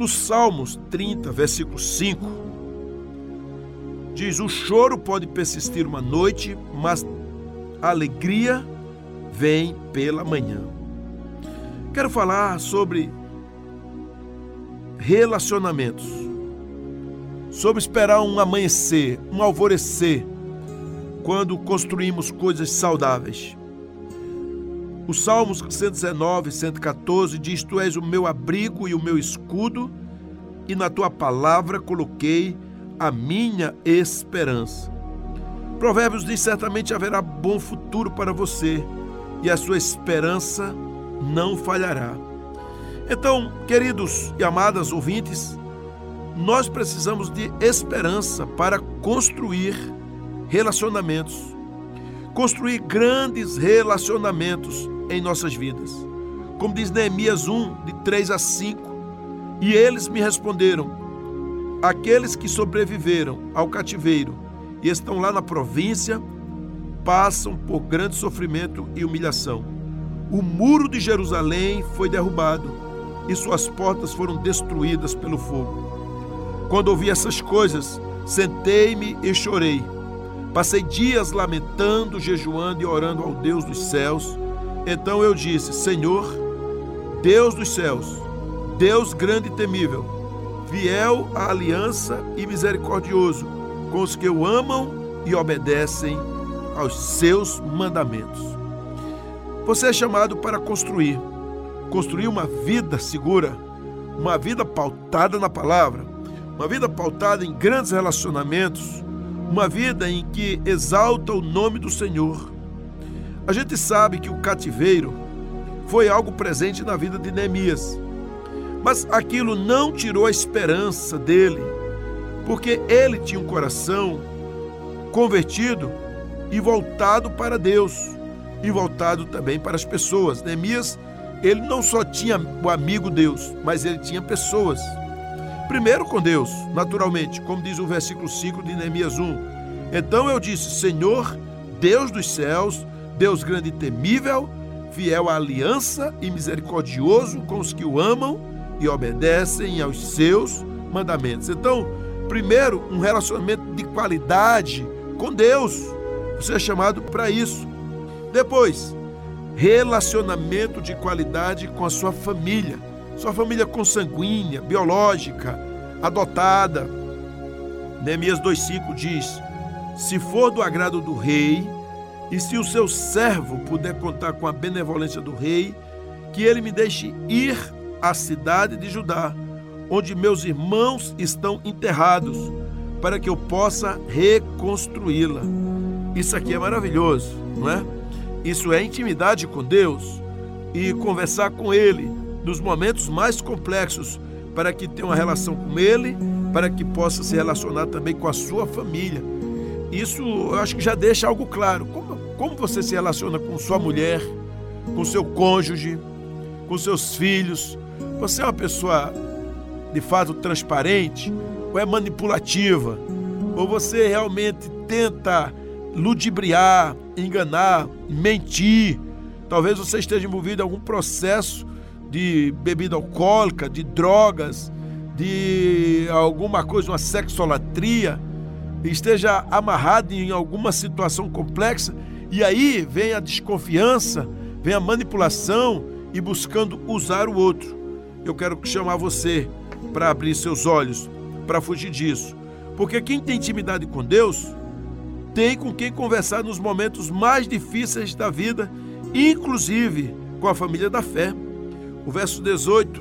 No Salmos 30, versículo 5, diz: O choro pode persistir uma noite, mas a alegria vem pela manhã. Quero falar sobre relacionamentos, sobre esperar um amanhecer, um alvorecer, quando construímos coisas saudáveis. O Salmos 119, 114 diz: Tu és o meu abrigo e o meu escudo, e na tua palavra coloquei a minha esperança. Provérbios diz: Certamente haverá bom futuro para você, e a sua esperança não falhará. Então, queridos e amadas ouvintes, nós precisamos de esperança para construir relacionamentos, construir grandes relacionamentos em nossas vidas. Como diz Neemias 1, de 3 a 5, e eles me responderam: aqueles que sobreviveram ao cativeiro e estão lá na província passam por grande sofrimento e humilhação. O muro de Jerusalém foi derrubado e suas portas foram destruídas pelo fogo. Quando ouvi essas coisas, sentei-me e chorei. Passei dias lamentando, jejuando e orando ao Deus dos céus. Então eu disse: Senhor, Deus dos céus, Deus grande e temível, fiel à aliança e misericordioso com os que o amam e obedecem aos seus mandamentos. Você é chamado para construir construir uma vida segura, uma vida pautada na palavra, uma vida pautada em grandes relacionamentos, uma vida em que exalta o nome do Senhor. A gente sabe que o cativeiro foi algo presente na vida de Neemias, mas aquilo não tirou a esperança dele, porque ele tinha um coração convertido e voltado para Deus e voltado também para as pessoas. Neemias ele não só tinha o amigo Deus, mas ele tinha pessoas. Primeiro com Deus, naturalmente, como diz o versículo 5 de Neemias 1. Então eu disse: Senhor, Deus dos céus, Deus grande e temível, fiel à aliança e misericordioso com os que o amam e obedecem aos seus mandamentos. Então, primeiro, um relacionamento de qualidade com Deus. Você é chamado para isso. Depois, relacionamento de qualidade com a sua família, sua família consanguínea, biológica, adotada. Neemias 2,5 diz: Se for do agrado do rei, e se o seu servo puder contar com a benevolência do rei, que ele me deixe ir à cidade de Judá, onde meus irmãos estão enterrados, para que eu possa reconstruí-la. Isso aqui é maravilhoso, não é? Isso é intimidade com Deus e conversar com Ele nos momentos mais complexos para que tenha uma relação com Ele, para que possa se relacionar também com a sua família. Isso eu acho que já deixa algo claro. Como, como você se relaciona com sua mulher, com seu cônjuge, com seus filhos? Você é uma pessoa de fato transparente ou é manipulativa? Ou você realmente tenta ludibriar, enganar, mentir. Talvez você esteja envolvido em algum processo de bebida alcoólica, de drogas, de alguma coisa, uma sexolatria, esteja amarrado em alguma situação complexa e aí vem a desconfiança, vem a manipulação e buscando usar o outro. Eu quero chamar você para abrir seus olhos, para fugir disso. Porque quem tem intimidade com Deus tem com quem conversar nos momentos mais difíceis da vida, inclusive com a família da fé. O verso 18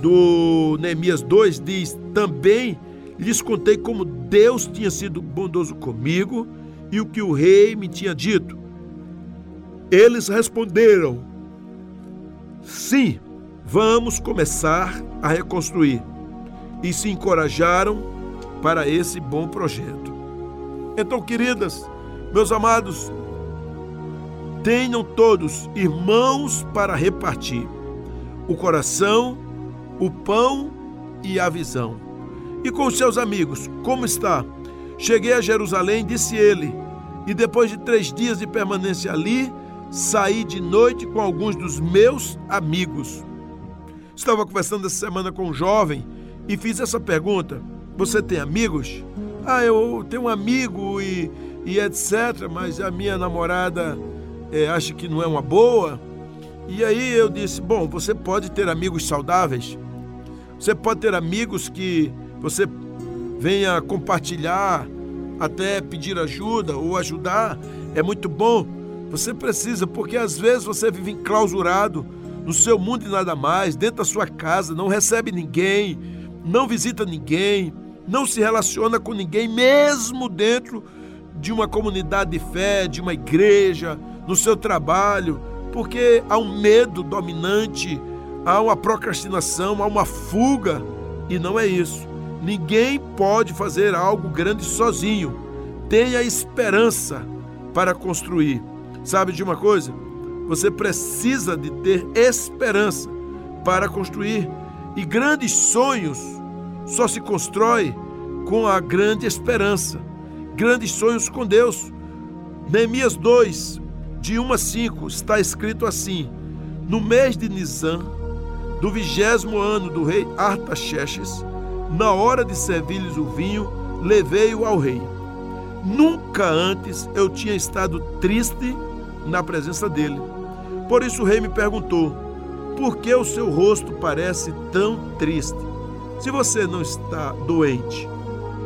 do Neemias 2 diz: Também lhes contei como Deus tinha sido bondoso comigo e o que o rei me tinha dito. Eles responderam: Sim, vamos começar a reconstruir. E se encorajaram para esse bom projeto. Então, queridas, meus amados, tenham todos irmãos para repartir o coração, o pão e a visão. E com seus amigos, como está? Cheguei a Jerusalém, disse ele, e depois de três dias de permanência ali, saí de noite com alguns dos meus amigos. Estava conversando essa semana com um jovem e fiz essa pergunta: Você tem amigos? Ah, eu tenho um amigo e, e etc., mas a minha namorada é, acha que não é uma boa. E aí eu disse: Bom, você pode ter amigos saudáveis, você pode ter amigos que você venha compartilhar, até pedir ajuda ou ajudar, é muito bom. Você precisa, porque às vezes você vive enclausurado no seu mundo e nada mais, dentro da sua casa, não recebe ninguém, não visita ninguém, não se relaciona com ninguém, mesmo dentro de uma comunidade de fé, de uma igreja, no seu trabalho, porque há um medo dominante, há uma procrastinação, há uma fuga, e não é isso. Ninguém pode fazer algo grande sozinho. Tenha esperança para construir. Sabe de uma coisa? Você precisa de ter esperança para construir. E grandes sonhos só se constrói com a grande esperança. Grandes sonhos com Deus. Neemias 2, de 1 a 5, está escrito assim: No mês de Nisan, do vigésimo ano do rei Artaxerxes, na hora de servir-lhes o vinho, levei-o ao rei. Nunca antes eu tinha estado triste na presença dele. Por isso o rei me perguntou: Por que o seu rosto parece tão triste? Se você não está doente,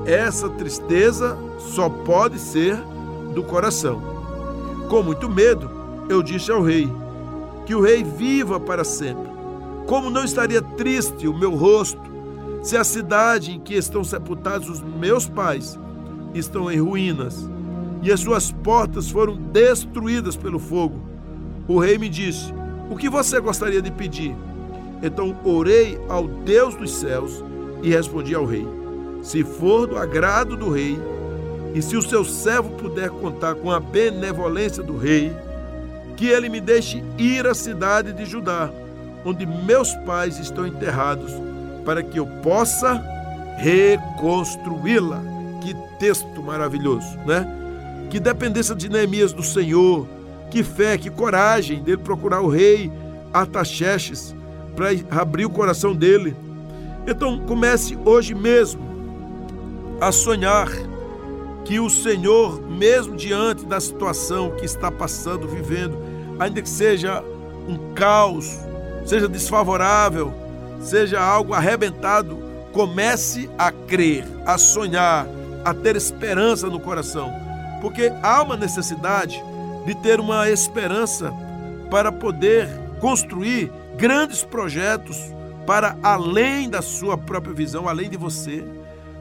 essa tristeza só pode ser do coração. Com muito medo, eu disse ao rei: Que o rei viva para sempre. Como não estaria triste o meu rosto se a cidade em que estão sepultados os meus pais estão em ruínas e as suas portas foram destruídas pelo fogo, o rei me disse: O que você gostaria de pedir? Então orei ao Deus dos céus e respondi ao rei: Se for do agrado do rei, e se o seu servo puder contar com a benevolência do rei, que ele me deixe ir à cidade de Judá, onde meus pais estão enterrados para que eu possa reconstruí-la. Que texto maravilhoso, né? Que dependência de Neemias do Senhor, que fé, que coragem dele procurar o rei Artaxerxes para abrir o coração dele. Então comece hoje mesmo a sonhar que o Senhor, mesmo diante da situação que está passando, vivendo, ainda que seja um caos, seja desfavorável, seja algo arrebentado, comece a crer, a sonhar, a ter esperança no coração, porque há uma necessidade de ter uma esperança para poder construir grandes projetos para além da sua própria visão, além de você.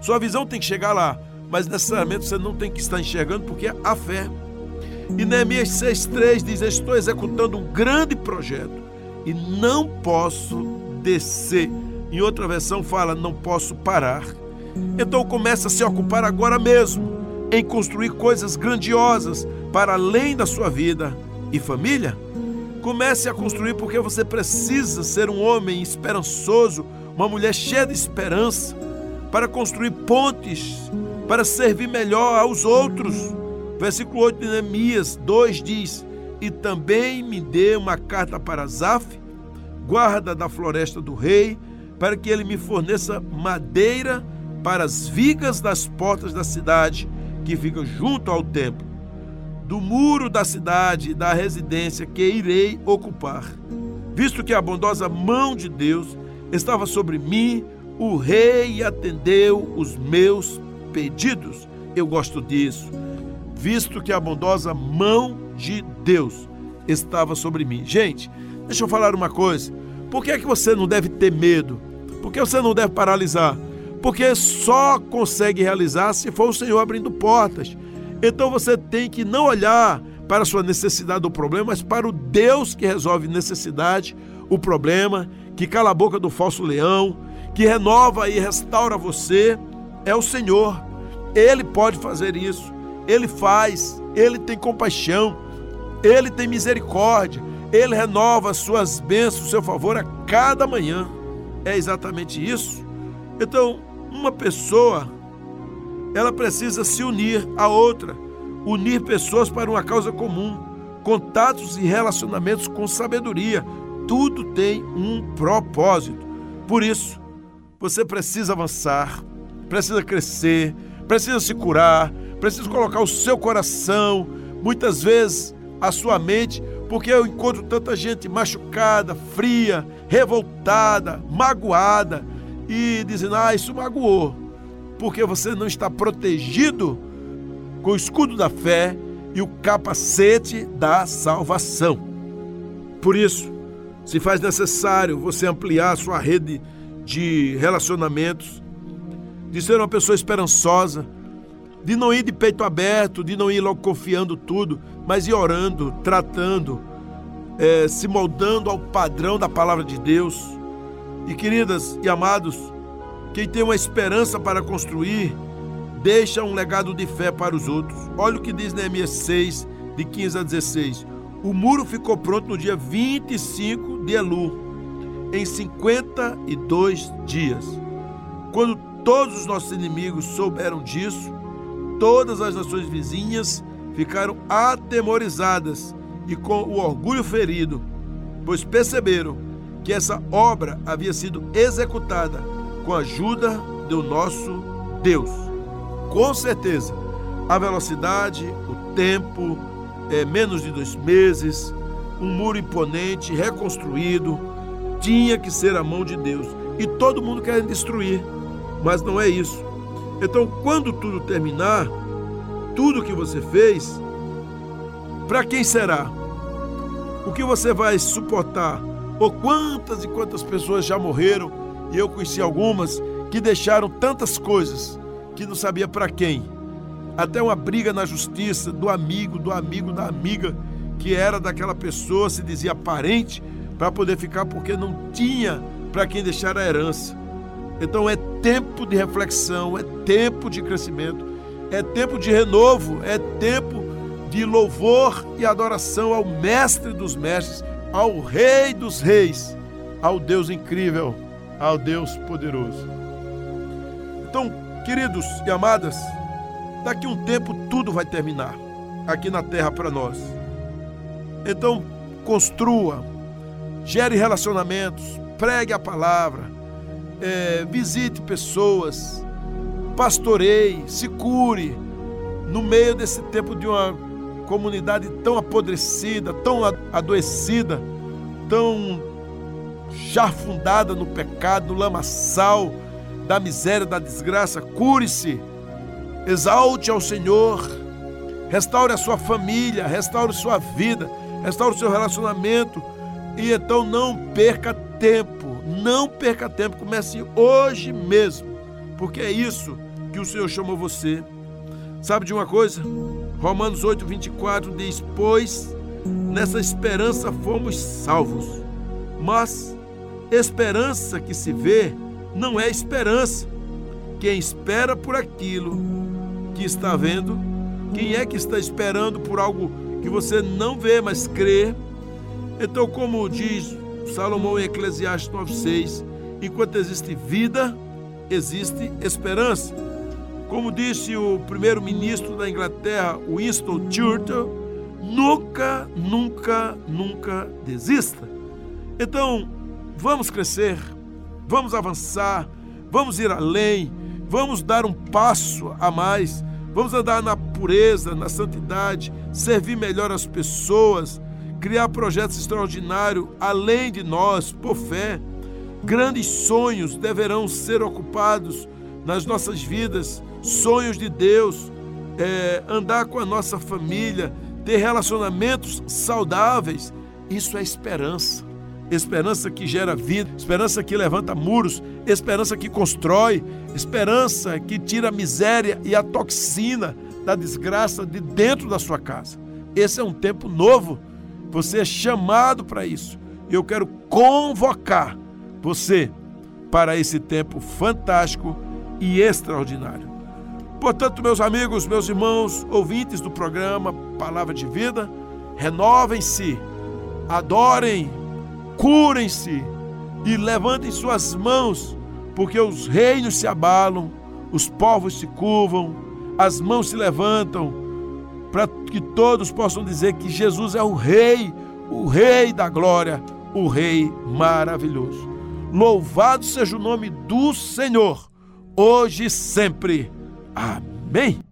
Sua visão tem que chegar lá, mas necessariamente você não tem que estar enxergando porque é a fé. E Neemias 6,3 diz: Estou executando um grande projeto e não posso descer. Em outra versão fala: não posso parar. Então começa a se ocupar agora mesmo em construir coisas grandiosas para além da sua vida e família. Comece a construir porque você precisa ser um homem esperançoso, uma mulher cheia de esperança, para construir pontes, para servir melhor aos outros. Versículo 8 de Neemias 2 diz: E também me dê uma carta para Zaf, guarda da floresta do rei, para que ele me forneça madeira para as vigas das portas da cidade que fica junto ao templo, do muro da cidade e da residência que irei ocupar. Visto que a bondosa mão de Deus estava sobre mim, o rei atendeu os meus pedidos. Eu gosto disso. Visto que a bondosa mão de Deus estava sobre mim. Gente, deixa eu falar uma coisa. Por que é que você não deve ter medo? Por que você não deve paralisar? Porque só consegue realizar se for o Senhor abrindo portas. Então você tem que não olhar para a sua necessidade do problema, mas para o Deus que resolve necessidade, o problema, que cala a boca do falso leão, que renova e restaura você, é o Senhor. Ele pode fazer isso. Ele faz, ele tem compaixão, ele tem misericórdia, ele renova as suas bênçãos, o seu favor a cada manhã. É exatamente isso. Então, uma pessoa, ela precisa se unir a outra, unir pessoas para uma causa comum, contatos e relacionamentos com sabedoria. tudo tem um propósito. Por isso, você precisa avançar, precisa crescer, precisa se curar, precisa colocar o seu coração, muitas vezes a sua mente, porque eu encontro tanta gente machucada, fria, revoltada, magoada e dizendo: "Ah, isso magoou", porque você não está protegido com o escudo da fé e o capacete da salvação. Por isso, se faz necessário você ampliar sua rede de relacionamentos, de ser uma pessoa esperançosa, de não ir de peito aberto, de não ir logo confiando tudo, mas ir orando, tratando, é, se moldando ao padrão da palavra de Deus. E queridas e amados, quem tem uma esperança para construir, deixa um legado de fé para os outros. Olha o que diz Neemias 6, de 15 a 16. O muro ficou pronto no dia 25 de Elu, em 52 dias. Quando todos os nossos inimigos souberam disso, todas as nações vizinhas ficaram atemorizadas e com o orgulho ferido, pois perceberam que essa obra havia sido executada com a ajuda do nosso Deus. Com certeza, a velocidade, o tempo, é, menos de dois meses, um muro imponente, reconstruído, tinha que ser a mão de Deus. E todo mundo quer destruir, mas não é isso. Então, quando tudo terminar, tudo que você fez, para quem será? O que você vai suportar? Ou quantas e quantas pessoas já morreram, e eu conheci algumas que deixaram tantas coisas que não sabia para quem. Até uma briga na justiça do amigo, do amigo, da amiga, que era daquela pessoa, se dizia parente, para poder ficar porque não tinha para quem deixar a herança. Então é tempo de reflexão, é tempo de crescimento, é tempo de renovo, é tempo de louvor e adoração ao Mestre dos Mestres, ao Rei dos Reis, ao Deus incrível, ao Deus poderoso. Então, queridos e amadas, daqui um tempo tudo vai terminar aqui na terra para nós. Então, construa, gere relacionamentos, pregue a palavra, é, visite pessoas, pastoreie, se cure no meio desse tempo de uma comunidade tão apodrecida, tão adoecida, tão já fundada no pecado, no lamaçal da miséria, da desgraça. Cure-se, exalte ao Senhor, restaure a sua família, restaure sua vida, restaure o seu relacionamento e então não perca tempo, não perca tempo, comece hoje mesmo, porque é isso que o Senhor chamou você. Sabe de uma coisa? Romanos 8, 24 diz: Pois nessa esperança fomos salvos. Mas esperança que se vê não é esperança. Quem espera por aquilo que está vendo, quem é que está esperando por algo que você não vê, mas crê? Então, como diz Salomão em Eclesiastes 9,6, enquanto existe vida, existe esperança. Como disse o primeiro-ministro da Inglaterra, Winston Churchill, nunca, nunca, nunca desista. Então, vamos crescer, vamos avançar, vamos ir além, vamos dar um passo a mais, vamos andar na pureza, na santidade, servir melhor as pessoas, criar projetos extraordinários além de nós, por fé. Grandes sonhos deverão ser ocupados nas nossas vidas sonhos de Deus, é, andar com a nossa família, ter relacionamentos saudáveis. Isso é esperança. Esperança que gera vida, esperança que levanta muros, esperança que constrói, esperança que tira a miséria e a toxina da desgraça de dentro da sua casa. Esse é um tempo novo. Você é chamado para isso. Eu quero convocar você para esse tempo fantástico e extraordinário. Portanto, meus amigos, meus irmãos, ouvintes do programa Palavra de Vida, renovem-se, adorem, curem-se e levantem suas mãos, porque os reinos se abalam, os povos se curvam, as mãos se levantam, para que todos possam dizer que Jesus é o Rei, o Rei da glória, o Rei maravilhoso. Louvado seja o nome do Senhor, hoje e sempre. Amém.